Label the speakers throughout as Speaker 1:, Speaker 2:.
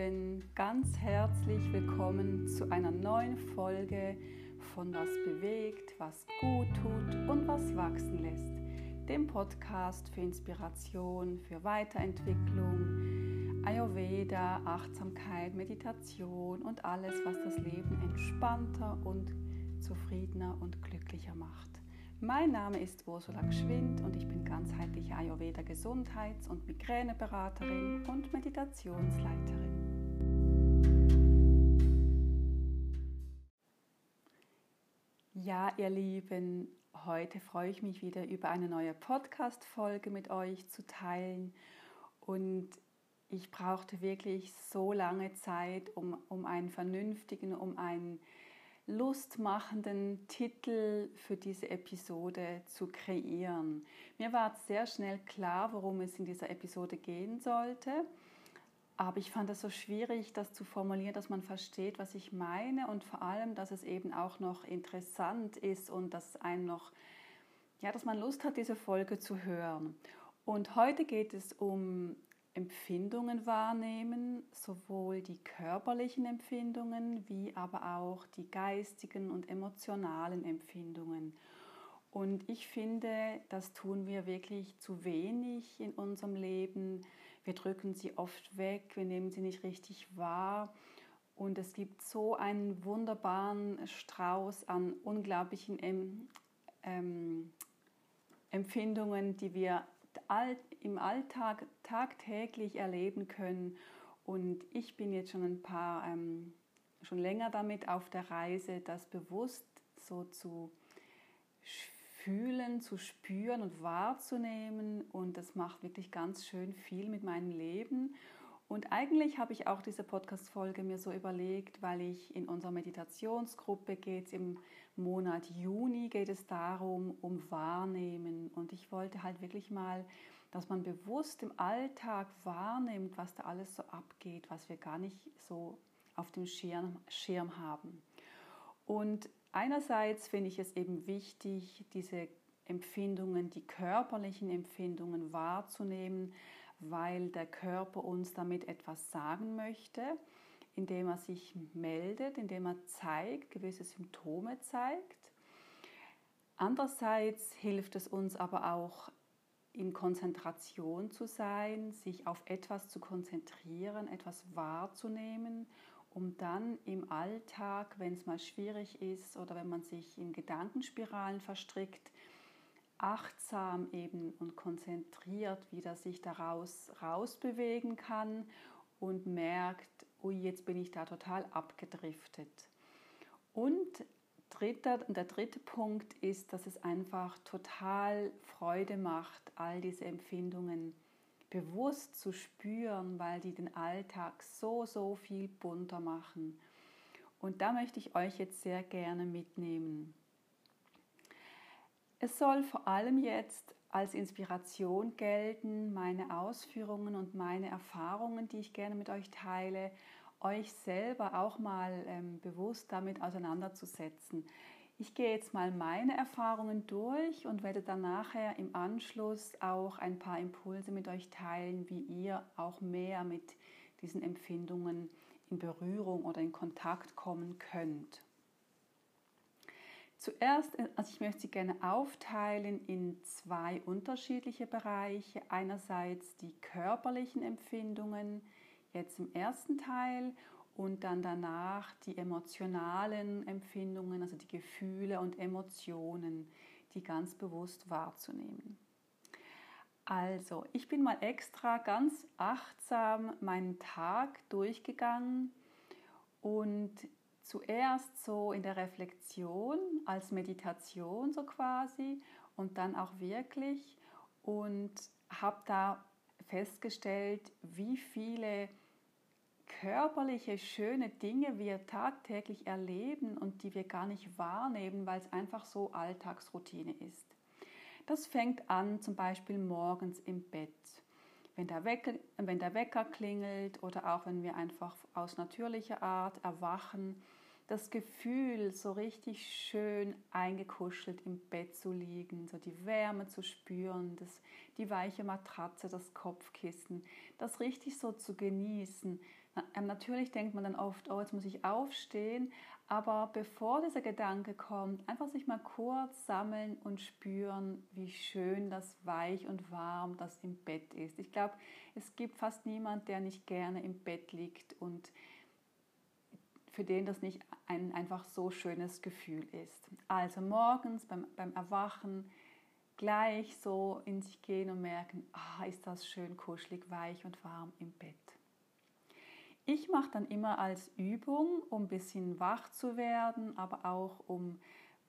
Speaker 1: Lieben, ganz herzlich willkommen zu einer neuen Folge von Was bewegt, was gut tut und was wachsen lässt. Dem Podcast für Inspiration, für Weiterentwicklung, Ayurveda, Achtsamkeit, Meditation und alles, was das Leben entspannter und zufriedener und glücklicher macht. Mein Name ist Ursula Geschwind und ich bin ganzheitliche Ayurveda Gesundheits- und Migräneberaterin und Meditationsleiterin. Ja, ihr Lieben, heute freue ich mich wieder über eine neue Podcast-Folge mit euch zu teilen und ich brauchte wirklich so lange Zeit, um, um einen vernünftigen, um einen lustmachenden Titel für diese Episode zu kreieren. Mir war sehr schnell klar, worum es in dieser Episode gehen sollte. Aber ich fand es so schwierig, das zu formulieren, dass man versteht, was ich meine und vor allem, dass es eben auch noch interessant ist und dass einem noch, ja, dass man Lust hat, diese Folge zu hören. Und heute geht es um Empfindungen wahrnehmen, sowohl die körperlichen Empfindungen wie aber auch die geistigen und emotionalen Empfindungen. Und ich finde, das tun wir wirklich zu wenig in unserem Leben. Wir drücken sie oft weg, wir nehmen sie nicht richtig wahr. Und es gibt so einen wunderbaren Strauß an unglaublichen ähm, Empfindungen, die wir im Alltag tagtäglich erleben können. Und ich bin jetzt schon ein paar, ähm, schon länger damit auf der Reise, das bewusst so zu fühlen, zu spüren und wahrzunehmen. Und das macht wirklich ganz schön viel mit meinem Leben. Und eigentlich habe ich auch diese Podcast-Folge mir so überlegt, weil ich in unserer Meditationsgruppe geht es im Monat Juni, geht es darum, um Wahrnehmen. Und ich wollte halt wirklich mal, dass man bewusst im Alltag wahrnimmt, was da alles so abgeht, was wir gar nicht so auf dem Schirm, Schirm haben. Und einerseits finde ich es eben wichtig, diese Empfindungen, die körperlichen Empfindungen wahrzunehmen, weil der Körper uns damit etwas sagen möchte, indem er sich meldet, indem er zeigt, gewisse Symptome zeigt. Andererseits hilft es uns aber auch, in Konzentration zu sein, sich auf etwas zu konzentrieren, etwas wahrzunehmen, um dann im Alltag, wenn es mal schwierig ist oder wenn man sich in Gedankenspiralen verstrickt, achtsam eben und konzentriert wieder sich daraus rausbewegen kann und merkt, ui, jetzt bin ich da total abgedriftet. Und dritter, der dritte Punkt ist, dass es einfach total Freude macht, all diese Empfindungen bewusst zu spüren, weil die den Alltag so, so viel bunter machen. Und da möchte ich euch jetzt sehr gerne mitnehmen. Es soll vor allem jetzt als Inspiration gelten, meine Ausführungen und meine Erfahrungen, die ich gerne mit euch teile, euch selber auch mal ähm, bewusst damit auseinanderzusetzen. Ich gehe jetzt mal meine Erfahrungen durch und werde dann nachher im Anschluss auch ein paar Impulse mit euch teilen, wie ihr auch mehr mit diesen Empfindungen in Berührung oder in Kontakt kommen könnt. Zuerst, äh, also ich möchte sie gerne aufteilen in zwei unterschiedliche Bereiche. Einerseits die körperlichen Empfindungen, jetzt im ersten Teil, und dann danach die emotionalen Empfindungen, also die Gefühle und Emotionen, die ganz bewusst wahrzunehmen. Also, ich bin mal extra ganz achtsam meinen Tag durchgegangen und zuerst so in der Reflexion als Meditation so quasi und dann auch wirklich und habe da festgestellt, wie viele körperliche schöne Dinge wir tagtäglich erleben und die wir gar nicht wahrnehmen, weil es einfach so Alltagsroutine ist. Das fängt an zum Beispiel morgens im Bett. Wenn der, Wecker, wenn der Wecker klingelt oder auch wenn wir einfach aus natürlicher Art erwachen, das Gefühl, so richtig schön eingekuschelt im Bett zu liegen, so die Wärme zu spüren, das, die weiche Matratze, das Kopfkissen, das richtig so zu genießen, natürlich denkt man dann oft, oh, jetzt muss ich aufstehen, aber bevor dieser Gedanke kommt, einfach sich mal kurz sammeln und spüren, wie schön das weich und warm das im Bett ist. Ich glaube, es gibt fast niemand, der nicht gerne im Bett liegt und für den das nicht ein einfach so schönes Gefühl ist. Also morgens beim, beim Erwachen gleich so in sich gehen und merken, ah, ist das schön kuschelig, weich und warm im Bett. Ich mache dann immer als Übung, um ein bisschen wach zu werden, aber auch um,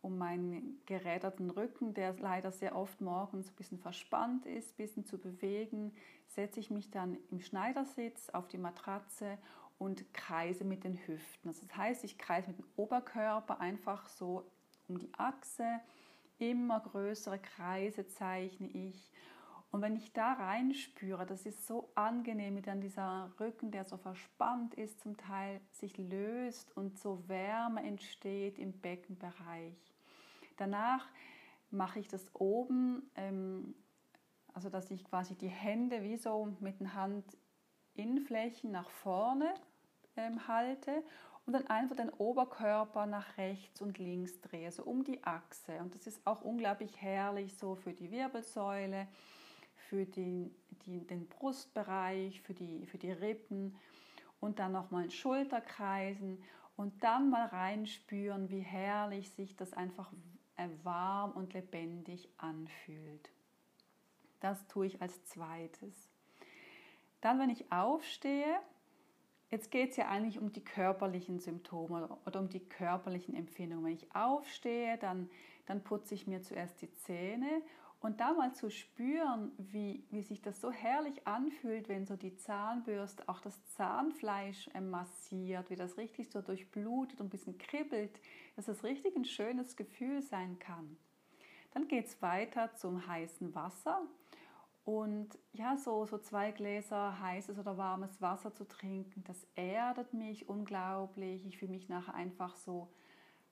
Speaker 1: um meinen geräderten Rücken, der leider sehr oft morgens ein bisschen verspannt ist, ein bisschen zu bewegen, setze ich mich dann im Schneidersitz auf die Matratze und kreise mit den Hüften. Also das heißt, ich kreise mit dem Oberkörper einfach so um die Achse, immer größere Kreise zeichne ich und wenn ich da reinspüre, das ist so angenehm, wie dann dieser Rücken, der so verspannt ist, zum Teil sich löst und so Wärme entsteht im Beckenbereich. Danach mache ich das oben, ähm, also dass ich quasi die Hände wie so mit den Handinnenflächen nach vorne ähm, halte und dann einfach den Oberkörper nach rechts und links drehe, so um die Achse. Und das ist auch unglaublich herrlich so für die Wirbelsäule für den, die, den Brustbereich, für die, für die Rippen und dann nochmal Schulterkreisen und dann mal reinspüren, wie herrlich sich das einfach äh, warm und lebendig anfühlt. Das tue ich als zweites. Dann, wenn ich aufstehe, jetzt geht es ja eigentlich um die körperlichen Symptome oder um die körperlichen Empfindungen. Wenn ich aufstehe, dann, dann putze ich mir zuerst die Zähne und da mal zu spüren, wie, wie sich das so herrlich anfühlt, wenn so die Zahnbürste auch das Zahnfleisch äh, massiert, wie das richtig so durchblutet und ein bisschen kribbelt, dass das richtig ein schönes Gefühl sein kann. Dann geht es weiter zum heißen Wasser. Und ja, so, so zwei Gläser heißes oder warmes Wasser zu trinken, das erdet mich unglaublich. Ich fühle mich nachher einfach so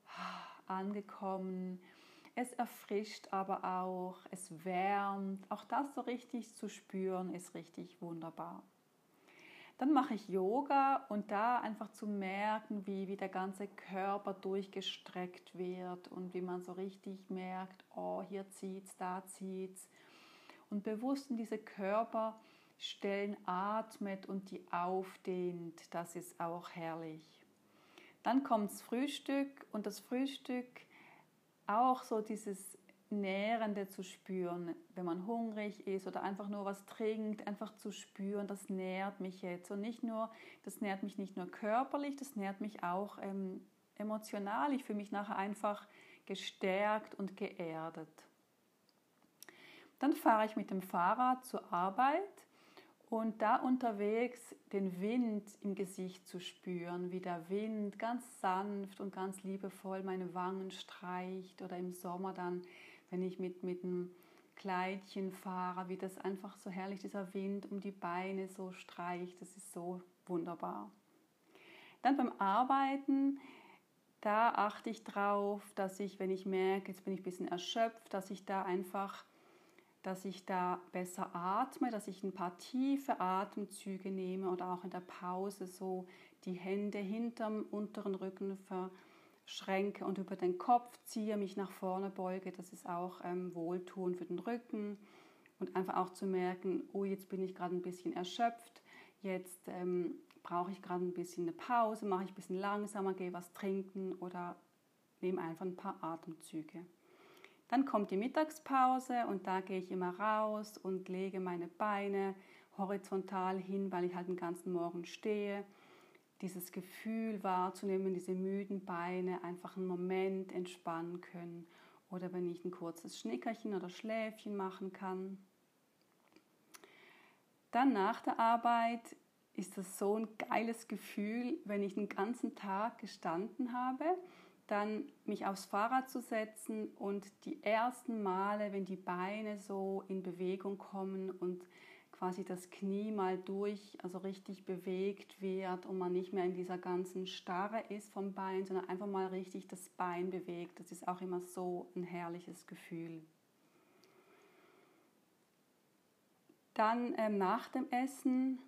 Speaker 1: ah, angekommen es erfrischt aber auch, es wärmt. Auch das so richtig zu spüren ist richtig wunderbar. Dann mache ich Yoga und da einfach zu merken, wie, wie der ganze Körper durchgestreckt wird und wie man so richtig merkt, oh, hier zieht's, da zieht's. Und bewusst in diese Körperstellen atmet und die aufdehnt, das ist auch herrlich. Dann kommt das Frühstück und das Frühstück auch so dieses Nährende zu spüren, wenn man hungrig ist oder einfach nur was trinkt, einfach zu spüren, das nährt mich jetzt. Und nicht nur, das nährt mich nicht nur körperlich, das nährt mich auch ähm, emotional. Ich fühle mich nachher einfach gestärkt und geerdet. Dann fahre ich mit dem Fahrrad zur Arbeit und da unterwegs den Wind im Gesicht zu spüren, wie der Wind ganz sanft und ganz liebevoll meine Wangen streicht oder im Sommer dann, wenn ich mit, mit einem Kleidchen fahre, wie das einfach so herrlich dieser Wind um die Beine so streicht, das ist so wunderbar. Dann beim Arbeiten, da achte ich drauf, dass ich, wenn ich merke, jetzt bin ich ein bisschen erschöpft, dass ich da einfach dass ich da besser atme, dass ich ein paar tiefe Atemzüge nehme oder auch in der Pause so die Hände hinterm unteren Rücken verschränke und über den Kopf ziehe, mich nach vorne beuge. Das ist auch ähm, Wohltun für den Rücken und einfach auch zu merken, oh, jetzt bin ich gerade ein bisschen erschöpft, jetzt ähm, brauche ich gerade ein bisschen eine Pause, mache ich ein bisschen langsamer, gehe was trinken oder nehme einfach ein paar Atemzüge. Dann kommt die Mittagspause und da gehe ich immer raus und lege meine Beine horizontal hin, weil ich halt den ganzen Morgen stehe. Dieses Gefühl wahrzunehmen, diese müden Beine einfach einen Moment entspannen können. Oder wenn ich ein kurzes Schnickerchen oder Schläfchen machen kann. Dann nach der Arbeit ist das so ein geiles Gefühl, wenn ich den ganzen Tag gestanden habe dann mich aufs Fahrrad zu setzen und die ersten Male, wenn die Beine so in Bewegung kommen und quasi das Knie mal durch, also richtig bewegt wird und man nicht mehr in dieser ganzen Starre ist vom Bein, sondern einfach mal richtig das Bein bewegt. Das ist auch immer so ein herrliches Gefühl. Dann ähm, nach dem Essen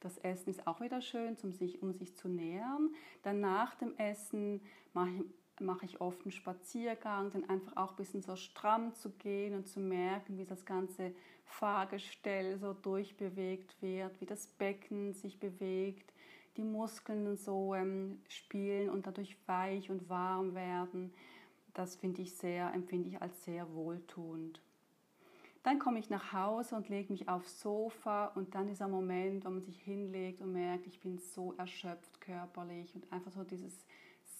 Speaker 1: das Essen ist auch wieder schön, um sich, zu nähren. Dann nach dem Essen mache ich, mache ich oft einen Spaziergang, dann einfach auch ein bisschen so stramm zu gehen und zu merken, wie das ganze Fahrgestell so durchbewegt wird, wie das Becken sich bewegt, die Muskeln so ähm, spielen und dadurch weich und warm werden. Das finde ich sehr, empfinde ich als sehr wohltuend. Dann komme ich nach Hause und lege mich aufs Sofa und dann dieser Moment, wo man sich hinlegt und merkt, ich bin so erschöpft körperlich und einfach so dieses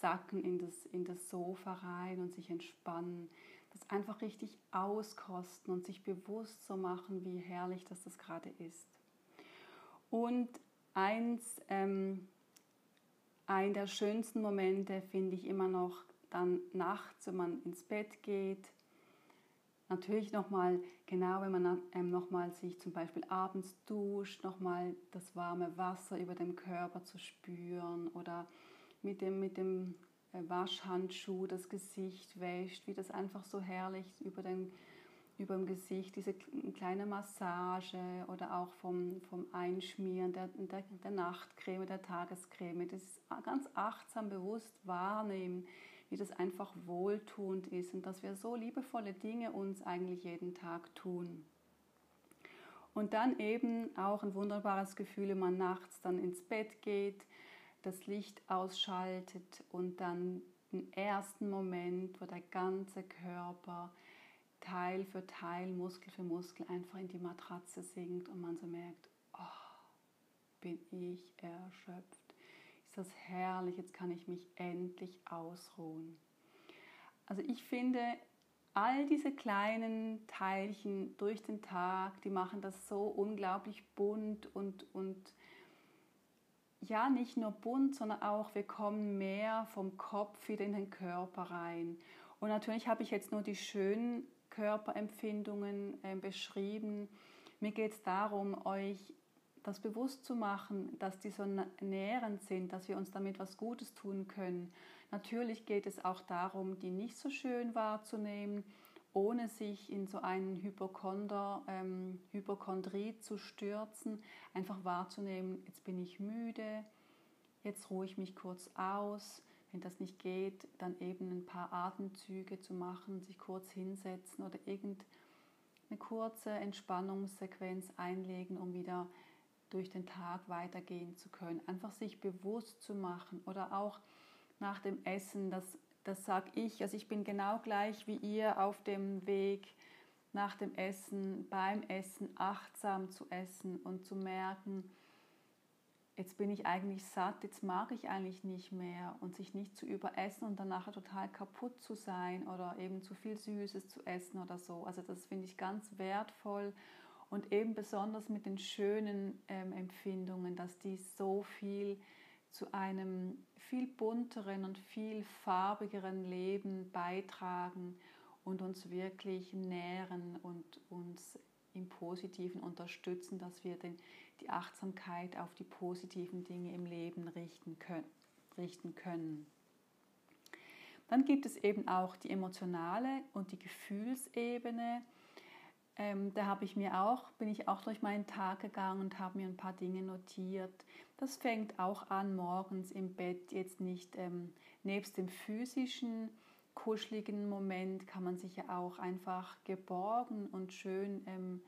Speaker 1: Sacken in das, in das Sofa rein und sich entspannen. Das einfach richtig auskosten und sich bewusst so machen, wie herrlich dass das gerade ist. Und eins, ähm, ein der schönsten Momente finde ich immer noch dann nachts, wenn man ins Bett geht. Natürlich nochmal, genau wenn man ähm, nochmal sich zum Beispiel abends duscht, nochmal das warme Wasser über dem Körper zu spüren oder mit dem, mit dem äh, Waschhandschuh das Gesicht wäscht, wie das einfach so herrlich über, den, über dem Gesicht, diese kleine Massage oder auch vom, vom Einschmieren der, der, der Nachtcreme, der Tagescreme, das ganz achtsam bewusst wahrnehmen, wie das einfach wohltuend ist und dass wir so liebevolle Dinge uns eigentlich jeden Tag tun. Und dann eben auch ein wunderbares Gefühl, wenn man nachts dann ins Bett geht, das Licht ausschaltet und dann den ersten Moment, wo der ganze Körper Teil für Teil, Muskel für Muskel einfach in die Matratze sinkt und man so merkt, oh, bin ich erschöpft. Ist das herrlich, jetzt kann ich mich endlich ausruhen. Also ich finde, all diese kleinen Teilchen durch den Tag, die machen das so unglaublich bunt und, und ja, nicht nur bunt, sondern auch, wir kommen mehr vom Kopf wieder in den Körper rein. Und natürlich habe ich jetzt nur die schönen Körperempfindungen äh, beschrieben. Mir geht es darum, euch das bewusst zu machen, dass die so nährend sind, dass wir uns damit was Gutes tun können. Natürlich geht es auch darum, die nicht so schön wahrzunehmen ohne sich in so einen Hypochonder, ähm, Hypochondrie zu stürzen, einfach wahrzunehmen, jetzt bin ich müde, jetzt ruhe ich mich kurz aus. Wenn das nicht geht, dann eben ein paar Atemzüge zu machen, sich kurz hinsetzen oder irgendeine kurze Entspannungssequenz einlegen, um wieder durch den Tag weitergehen zu können. Einfach sich bewusst zu machen oder auch nach dem Essen das das sage ich. Also ich bin genau gleich wie ihr auf dem Weg nach dem Essen, beim Essen achtsam zu essen und zu merken, jetzt bin ich eigentlich satt, jetzt mag ich eigentlich nicht mehr und sich nicht zu überessen und dann nachher total kaputt zu sein oder eben zu viel Süßes zu essen oder so. Also das finde ich ganz wertvoll und eben besonders mit den schönen ähm, Empfindungen, dass die so viel zu einem viel bunteren und viel farbigeren Leben beitragen und uns wirklich nähren und uns im Positiven unterstützen, dass wir den, die Achtsamkeit auf die positiven Dinge im Leben richten können. Richten können. Dann gibt es eben auch die emotionale und die Gefühlsebene. Ähm, da habe ich mir auch, bin ich auch durch meinen Tag gegangen und habe mir ein paar Dinge notiert. Das fängt auch an morgens im Bett, jetzt nicht ähm, nebst dem physischen kuscheligen Moment kann man sich ja auch einfach geborgen und schön ähm,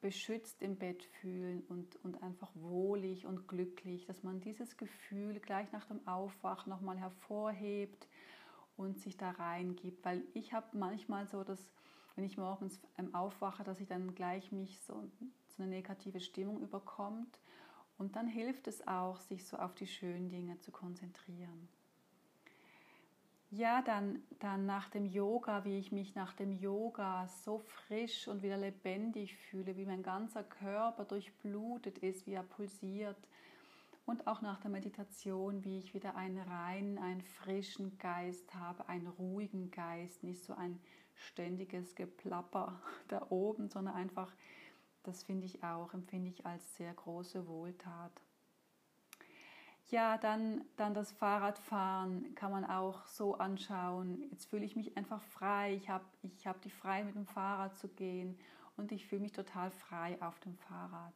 Speaker 1: beschützt im Bett fühlen und, und einfach wohlig und glücklich, dass man dieses Gefühl gleich nach dem Aufwachen nochmal hervorhebt und sich da reingibt. Weil ich habe manchmal so das wenn ich morgens ähm, aufwache, dass ich dann gleich mich so, so eine negative Stimmung überkommt. Und dann hilft es auch, sich so auf die schönen Dinge zu konzentrieren. Ja, dann, dann nach dem Yoga, wie ich mich nach dem Yoga so frisch und wieder lebendig fühle, wie mein ganzer Körper durchblutet ist, wie er pulsiert. Und auch nach der Meditation, wie ich wieder einen reinen, einen frischen Geist habe, einen ruhigen Geist, nicht so ein ständiges Geplapper da oben, sondern einfach, das finde ich auch, empfinde ich als sehr große Wohltat. Ja, dann, dann das Fahrradfahren kann man auch so anschauen. Jetzt fühle ich mich einfach frei. Ich habe ich hab die frei mit dem Fahrrad zu gehen und ich fühle mich total frei auf dem Fahrrad.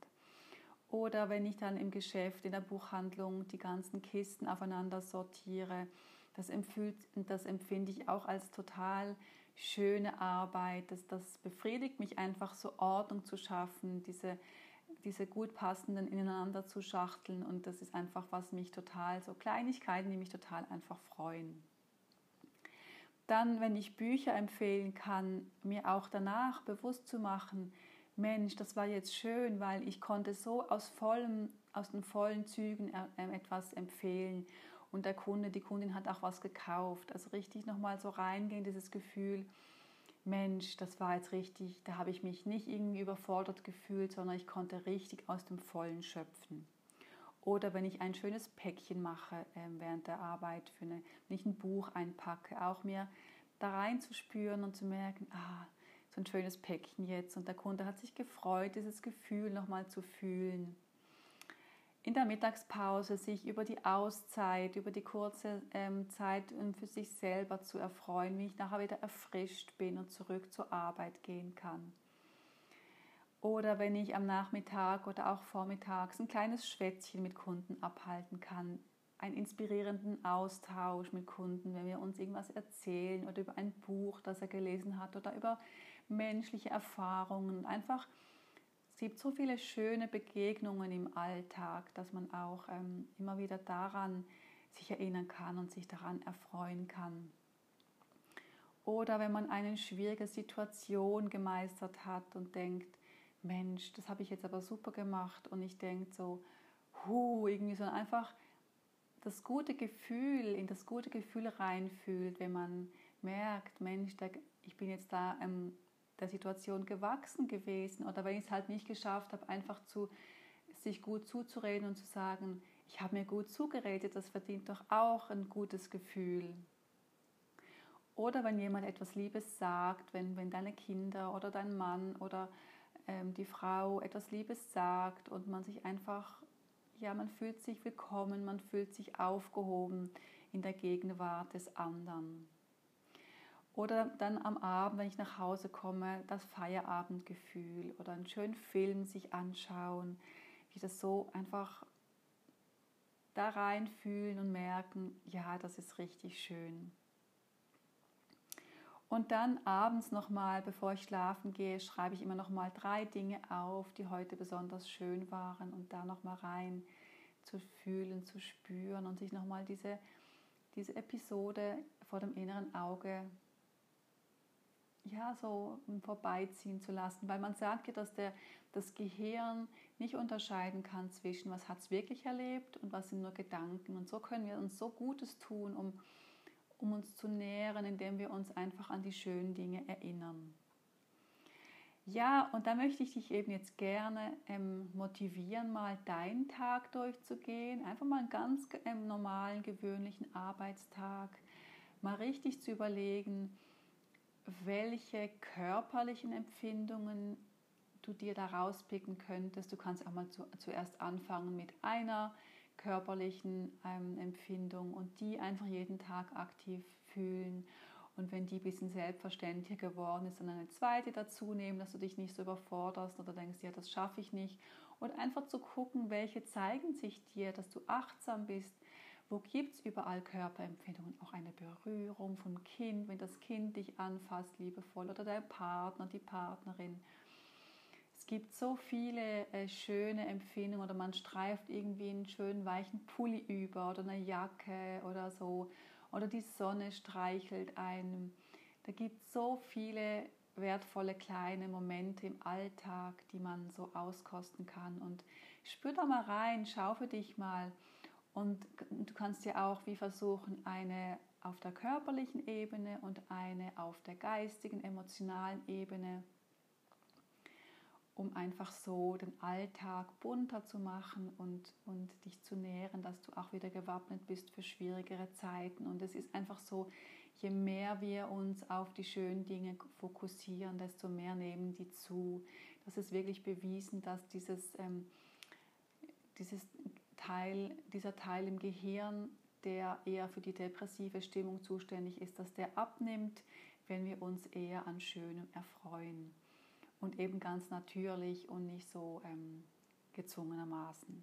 Speaker 1: Oder wenn ich dann im Geschäft, in der Buchhandlung die ganzen Kisten aufeinander sortiere, das, empfühlt, das empfinde ich auch als total schöne Arbeit. Das, das befriedigt mich einfach so Ordnung zu schaffen, diese, diese gut passenden ineinander zu schachteln. Und das ist einfach, was mich total, so Kleinigkeiten, die mich total einfach freuen. Dann, wenn ich Bücher empfehlen kann, mir auch danach bewusst zu machen, Mensch, das war jetzt schön, weil ich konnte so aus, vollem, aus den vollen Zügen äh, etwas empfehlen und der Kunde, die Kundin hat auch was gekauft. Also richtig nochmal so reingehen, dieses Gefühl, Mensch, das war jetzt richtig, da habe ich mich nicht irgendwie überfordert gefühlt, sondern ich konnte richtig aus dem Vollen schöpfen. Oder wenn ich ein schönes Päckchen mache äh, während der Arbeit, für eine, wenn ich ein Buch einpacke, auch mir da reinzuspüren und zu merken, ah, so ein schönes Päckchen jetzt und der Kunde hat sich gefreut, dieses Gefühl nochmal zu fühlen. In der Mittagspause sich über die Auszeit, über die kurze ähm, Zeit für sich selber zu erfreuen, wie ich nachher wieder erfrischt bin und zurück zur Arbeit gehen kann. Oder wenn ich am Nachmittag oder auch vormittags ein kleines Schwätzchen mit Kunden abhalten kann, einen inspirierenden Austausch mit Kunden, wenn wir uns irgendwas erzählen oder über ein Buch, das er gelesen hat oder über menschliche Erfahrungen. Einfach, es gibt so viele schöne Begegnungen im Alltag, dass man auch ähm, immer wieder daran sich erinnern kann und sich daran erfreuen kann. Oder wenn man eine schwierige Situation gemeistert hat und denkt, Mensch, das habe ich jetzt aber super gemacht und ich denke so, hu, irgendwie so einfach das gute Gefühl, in das gute Gefühl reinfühlt, wenn man merkt, Mensch, ich bin jetzt da ähm, der Situation gewachsen gewesen oder wenn ich es halt nicht geschafft habe, einfach zu sich gut zuzureden und zu sagen, ich habe mir gut zugeredet, das verdient doch auch ein gutes Gefühl. Oder wenn jemand etwas Liebes sagt, wenn, wenn deine Kinder oder dein Mann oder ähm, die Frau etwas Liebes sagt und man sich einfach, ja, man fühlt sich willkommen, man fühlt sich aufgehoben in der Gegenwart des anderen. Oder dann am Abend, wenn ich nach Hause komme, das Feierabendgefühl oder einen schönen Film sich anschauen, wie das so einfach da reinfühlen und merken, ja, das ist richtig schön. Und dann abends nochmal, bevor ich schlafen gehe, schreibe ich immer nochmal drei Dinge auf, die heute besonders schön waren und da nochmal rein zu fühlen, zu spüren und sich nochmal diese, diese Episode vor dem inneren Auge ja, so vorbeiziehen zu lassen, weil man sagt ja, dass der, das Gehirn nicht unterscheiden kann zwischen, was hat es wirklich erlebt und was sind nur Gedanken. Und so können wir uns so Gutes tun, um, um uns zu nähren, indem wir uns einfach an die schönen Dinge erinnern. Ja, und da möchte ich dich eben jetzt gerne ähm, motivieren, mal deinen Tag durchzugehen. Einfach mal einen ganz ähm, normalen, gewöhnlichen Arbeitstag. Mal richtig zu überlegen, welche körperlichen Empfindungen du dir da rauspicken könntest. Du kannst auch mal zu, zuerst anfangen mit einer körperlichen ähm, Empfindung und die einfach jeden Tag aktiv fühlen. Und wenn die ein bisschen selbstverständlicher geworden ist, dann eine zweite dazu nehmen, dass du dich nicht so überforderst oder denkst, ja, das schaffe ich nicht. Und einfach zu gucken, welche zeigen sich dir, dass du achtsam bist, wo gibt es überall Körperempfindungen? Auch eine Berührung vom Kind, wenn das Kind dich anfasst, liebevoll, oder der Partner, die Partnerin. Es gibt so viele äh, schöne Empfindungen oder man streift irgendwie einen schönen weichen Pulli über oder eine Jacke oder so. Oder die Sonne streichelt einem. Da gibt es so viele wertvolle kleine Momente im Alltag, die man so auskosten kann. Und spür da mal rein, schau für dich mal, und du kannst ja auch wie versuchen, eine auf der körperlichen Ebene und eine auf der geistigen, emotionalen Ebene, um einfach so den Alltag bunter zu machen und, und dich zu nähren, dass du auch wieder gewappnet bist für schwierigere Zeiten. Und es ist einfach so, je mehr wir uns auf die schönen Dinge fokussieren, desto mehr nehmen die zu. Das ist wirklich bewiesen, dass dieses, ähm, dieses Teil, dieser Teil im Gehirn, der eher für die depressive Stimmung zuständig ist, dass der abnimmt, wenn wir uns eher an Schönem erfreuen. Und eben ganz natürlich und nicht so ähm, gezwungenermaßen.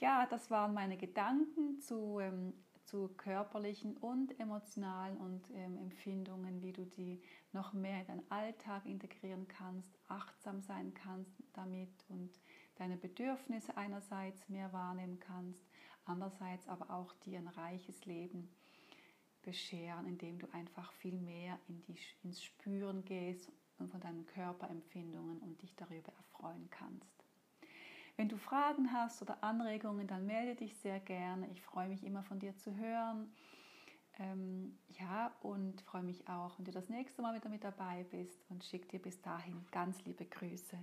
Speaker 1: Ja, das waren meine Gedanken zu, ähm, zu körperlichen und emotionalen und ähm, Empfindungen, wie du die noch mehr in deinen Alltag integrieren kannst, achtsam sein kannst damit und deine Bedürfnisse einerseits mehr wahrnehmen kannst, andererseits aber auch dir ein reiches Leben bescheren, indem du einfach viel mehr in die, ins Spüren gehst und von deinen Körperempfindungen und dich darüber erfreuen kannst. Wenn du Fragen hast oder Anregungen, dann melde dich sehr gerne. Ich freue mich immer von dir zu hören. Ähm, ja, und freue mich auch, wenn du das nächste Mal wieder mit dabei bist und schicke dir bis dahin ganz liebe Grüße.